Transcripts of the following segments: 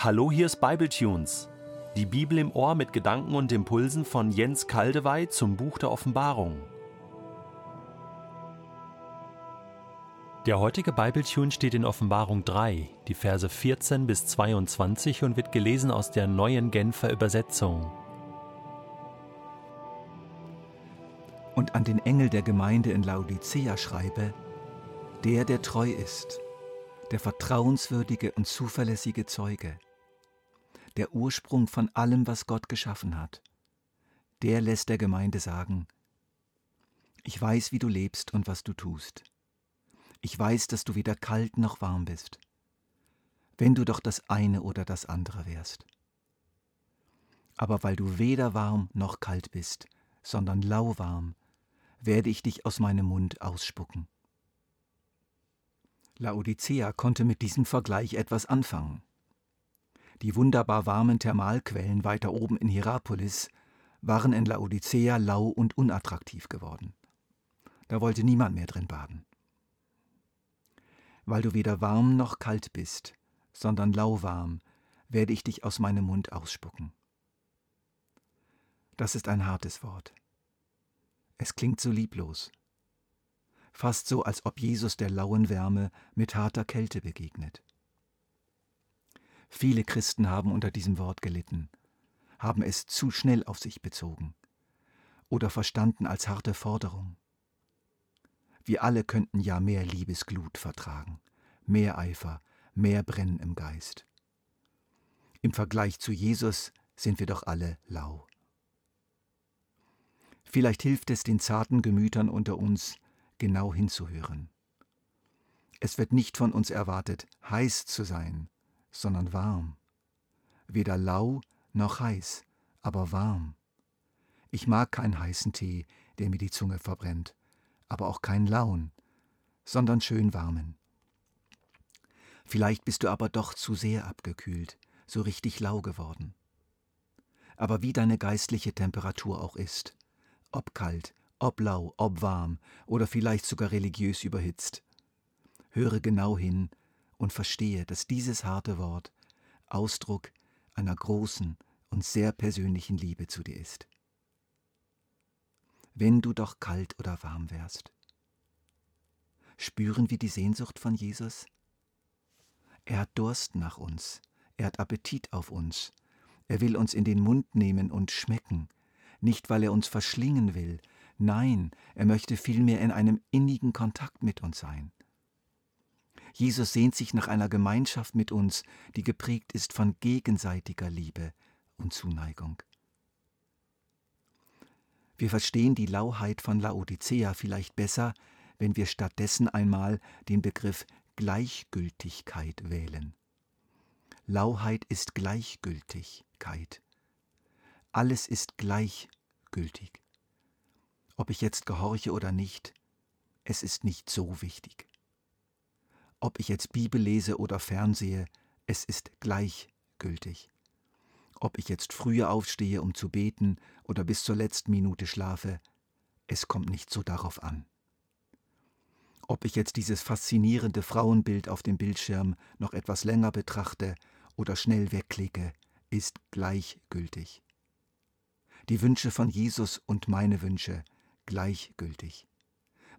Hallo, hier ist Bibletunes. Die Bibel im Ohr mit Gedanken und Impulsen von Jens Kaldewey zum Buch der Offenbarung. Der heutige Bibletune steht in Offenbarung 3, die Verse 14 bis 22 und wird gelesen aus der neuen Genfer Übersetzung. Und an den Engel der Gemeinde in Laodicea schreibe, der, der treu ist, der vertrauenswürdige und zuverlässige Zeuge, der Ursprung von allem, was Gott geschaffen hat, der lässt der Gemeinde sagen, ich weiß, wie du lebst und was du tust. Ich weiß, dass du weder kalt noch warm bist. Wenn du doch das eine oder das andere wärst. Aber weil du weder warm noch kalt bist, sondern lauwarm, werde ich dich aus meinem Mund ausspucken. Laodicea konnte mit diesem Vergleich etwas anfangen. Die wunderbar warmen Thermalquellen weiter oben in Hierapolis waren in Laodicea lau und unattraktiv geworden. Da wollte niemand mehr drin baden. Weil du weder warm noch kalt bist, sondern lauwarm, werde ich dich aus meinem Mund ausspucken. Das ist ein hartes Wort. Es klingt so lieblos fast so, als ob Jesus der lauen Wärme mit harter Kälte begegnet. Viele Christen haben unter diesem Wort gelitten, haben es zu schnell auf sich bezogen oder verstanden als harte Forderung. Wir alle könnten ja mehr Liebesglut vertragen, mehr Eifer, mehr Brennen im Geist. Im Vergleich zu Jesus sind wir doch alle lau. Vielleicht hilft es den zarten Gemütern unter uns, genau hinzuhören. Es wird nicht von uns erwartet, heiß zu sein, sondern warm. Weder lau noch heiß, aber warm. Ich mag keinen heißen Tee, der mir die Zunge verbrennt, aber auch keinen lauen, sondern schön warmen. Vielleicht bist du aber doch zu sehr abgekühlt, so richtig lau geworden. Aber wie deine geistliche Temperatur auch ist, ob kalt ob lau, ob warm oder vielleicht sogar religiös überhitzt. Höre genau hin und verstehe, dass dieses harte Wort Ausdruck einer großen und sehr persönlichen Liebe zu dir ist. Wenn du doch kalt oder warm wärst. Spüren wir die Sehnsucht von Jesus? Er hat Durst nach uns, er hat Appetit auf uns, er will uns in den Mund nehmen und schmecken, nicht weil er uns verschlingen will, Nein, er möchte vielmehr in einem innigen Kontakt mit uns sein. Jesus sehnt sich nach einer Gemeinschaft mit uns, die geprägt ist von gegenseitiger Liebe und Zuneigung. Wir verstehen die Lauheit von Laodicea vielleicht besser, wenn wir stattdessen einmal den Begriff Gleichgültigkeit wählen. Lauheit ist Gleichgültigkeit. Alles ist gleichgültig. Ob ich jetzt gehorche oder nicht, es ist nicht so wichtig. Ob ich jetzt Bibel lese oder fernsehe, es ist gleichgültig. Ob ich jetzt früher aufstehe, um zu beten, oder bis zur letzten Minute schlafe, es kommt nicht so darauf an. Ob ich jetzt dieses faszinierende Frauenbild auf dem Bildschirm noch etwas länger betrachte oder schnell wegklicke, ist gleichgültig. Die Wünsche von Jesus und meine Wünsche gleichgültig.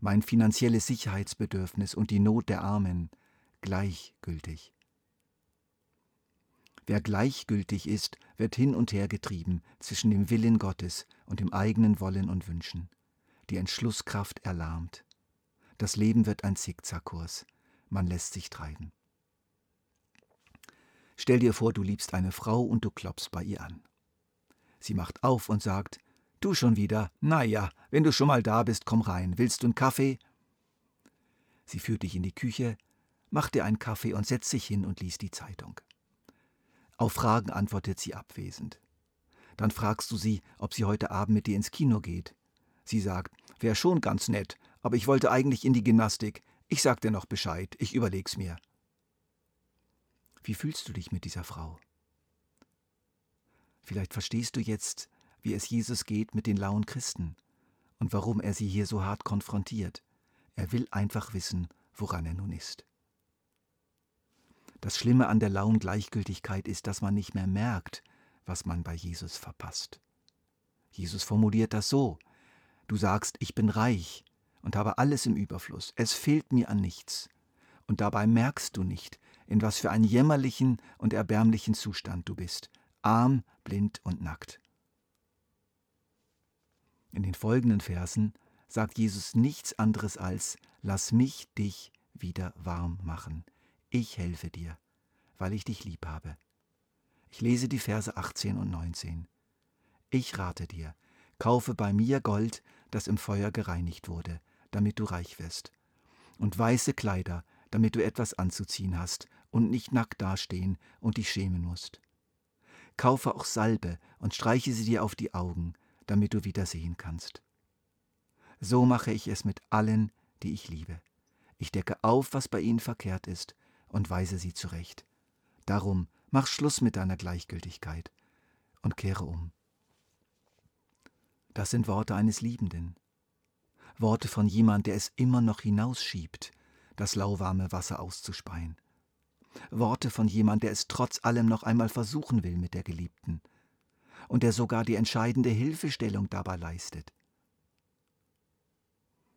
Mein finanzielles Sicherheitsbedürfnis und die Not der Armen gleichgültig. Wer gleichgültig ist, wird hin und her getrieben zwischen dem Willen Gottes und dem eigenen Wollen und Wünschen. Die Entschlusskraft erlahmt. Das Leben wird ein Zickzackkurs. Man lässt sich treiben. Stell dir vor, du liebst eine Frau und du klopfst bei ihr an. Sie macht auf und sagt, Du schon wieder? Na ja, wenn du schon mal da bist, komm rein. Willst du einen Kaffee? Sie führt dich in die Küche, macht dir einen Kaffee und setzt sich hin und liest die Zeitung. Auf Fragen antwortet sie abwesend. Dann fragst du sie, ob sie heute Abend mit dir ins Kino geht. Sie sagt, wär schon ganz nett, aber ich wollte eigentlich in die Gymnastik. Ich sag dir noch Bescheid, ich überleg's mir. Wie fühlst du dich mit dieser Frau? Vielleicht verstehst du jetzt, wie es Jesus geht mit den lauen Christen und warum er sie hier so hart konfrontiert. Er will einfach wissen, woran er nun ist. Das Schlimme an der lauen Gleichgültigkeit ist, dass man nicht mehr merkt, was man bei Jesus verpasst. Jesus formuliert das so, du sagst, ich bin reich und habe alles im Überfluss, es fehlt mir an nichts, und dabei merkst du nicht, in was für einen jämmerlichen und erbärmlichen Zustand du bist, arm, blind und nackt. In den folgenden Versen sagt Jesus nichts anderes als, lass mich dich wieder warm machen. Ich helfe dir, weil ich dich lieb habe. Ich lese die Verse 18 und 19. Ich rate dir, kaufe bei mir Gold, das im Feuer gereinigt wurde, damit du reich wirst, und weiße Kleider, damit du etwas anzuziehen hast und nicht nackt dastehen und dich schämen musst. Kaufe auch Salbe und streiche sie dir auf die Augen, damit du wieder sehen kannst. So mache ich es mit allen, die ich liebe. Ich decke auf, was bei ihnen verkehrt ist, und weise sie zurecht. Darum mach Schluss mit deiner Gleichgültigkeit und kehre um. Das sind Worte eines Liebenden. Worte von jemand, der es immer noch hinausschiebt, das lauwarme Wasser auszuspeien. Worte von jemand, der es trotz allem noch einmal versuchen will mit der Geliebten und der sogar die entscheidende Hilfestellung dabei leistet.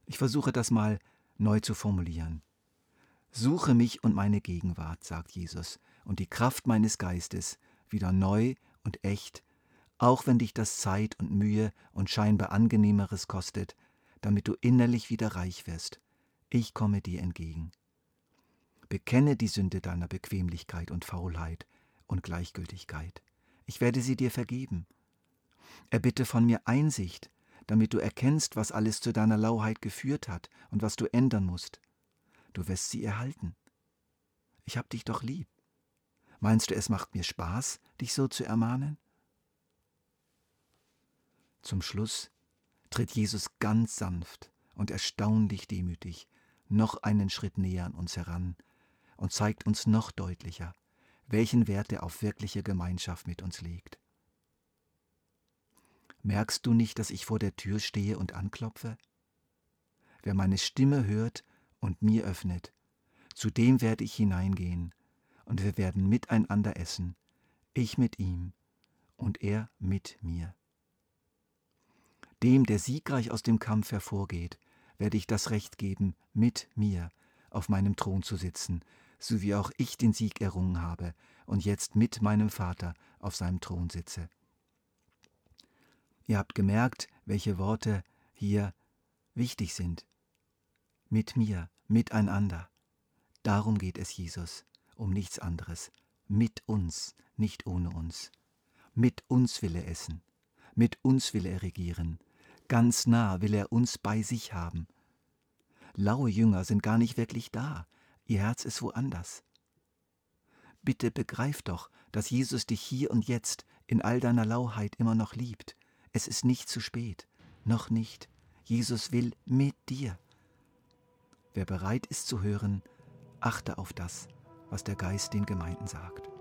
Ich versuche das mal neu zu formulieren. Suche mich und meine Gegenwart, sagt Jesus, und die Kraft meines Geistes wieder neu und echt, auch wenn dich das Zeit und Mühe und scheinbar angenehmeres kostet, damit du innerlich wieder reich wirst. Ich komme dir entgegen. Bekenne die Sünde deiner Bequemlichkeit und Faulheit und Gleichgültigkeit. Ich werde sie dir vergeben. Erbitte von mir Einsicht, damit du erkennst, was alles zu deiner Lauheit geführt hat und was du ändern musst. Du wirst sie erhalten. Ich hab dich doch lieb. Meinst du, es macht mir Spaß, dich so zu ermahnen? Zum Schluss tritt Jesus ganz sanft und erstaunlich demütig noch einen Schritt näher an uns heran und zeigt uns noch deutlicher, welchen Wert er auf wirkliche Gemeinschaft mit uns legt. Merkst du nicht, dass ich vor der Tür stehe und anklopfe? Wer meine Stimme hört und mir öffnet, zu dem werde ich hineingehen, und wir werden miteinander essen, ich mit ihm und er mit mir. Dem, der siegreich aus dem Kampf hervorgeht, werde ich das Recht geben, mit mir auf meinem Thron zu sitzen, so wie auch ich den Sieg errungen habe und jetzt mit meinem Vater auf seinem Thron sitze. Ihr habt gemerkt, welche Worte hier wichtig sind. Mit mir, miteinander. Darum geht es Jesus, um nichts anderes. Mit uns, nicht ohne uns. Mit uns will er essen. Mit uns will er regieren. Ganz nah will er uns bei sich haben. Laue Jünger sind gar nicht wirklich da. Ihr Herz ist woanders. Bitte begreif doch, dass Jesus dich hier und jetzt in all deiner Lauheit immer noch liebt es ist nicht zu spät, noch nicht. Jesus will mit dir. Wer bereit ist zu hören, achte auf das, was der Geist den Gemeinden sagt.